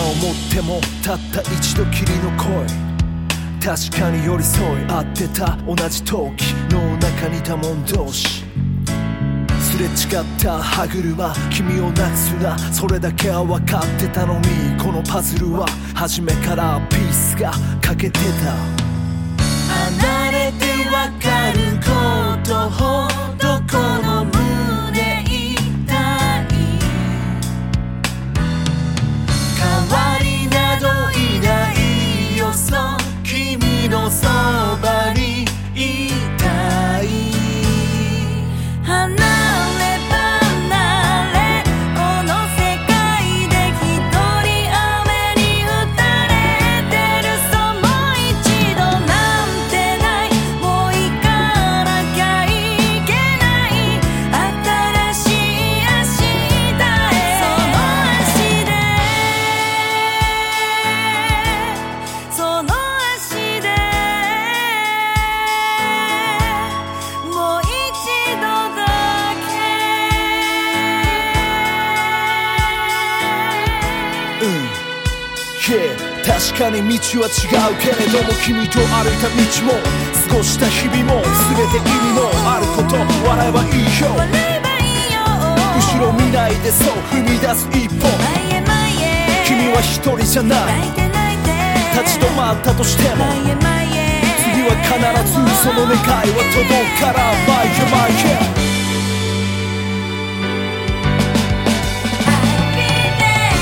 思ってもたった一度きりの恋。確かに寄り添い合ってた。同じ時の中にいたもん同士。すれ違った。歯車。君をなくすな。それだけは分かってたのに。このパズルは。初めからピースが。欠けてた。離れて分かること。ほど Yeah 確かに道は違うけれども君と歩いた道も過ごした日々も全て意味のあること。笑えばいいけよ。笑えばいいよ。後ろ見ないでそう踏み出す一歩。君は一人じゃない。立ち止まったとしても次は必ずその願いは届くから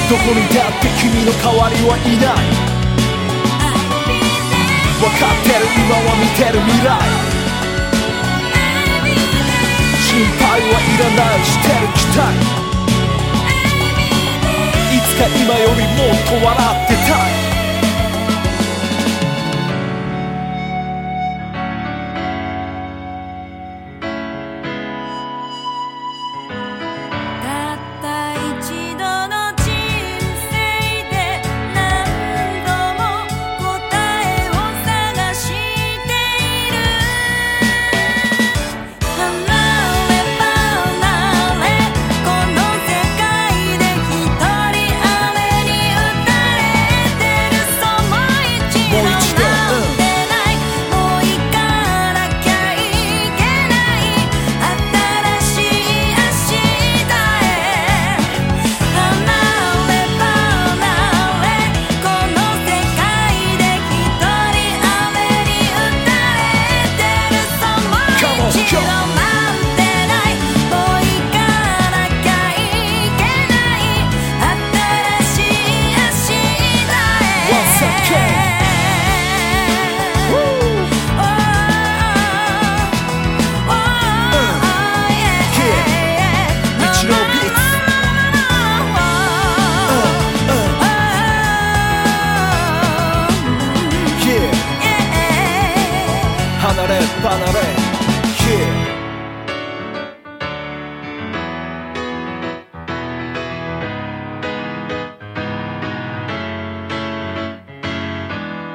どこにだって君の代わりはいない。分かってる今は見てる未来。心配はいらないしてる期待。いつか今よりもっと笑ってたい。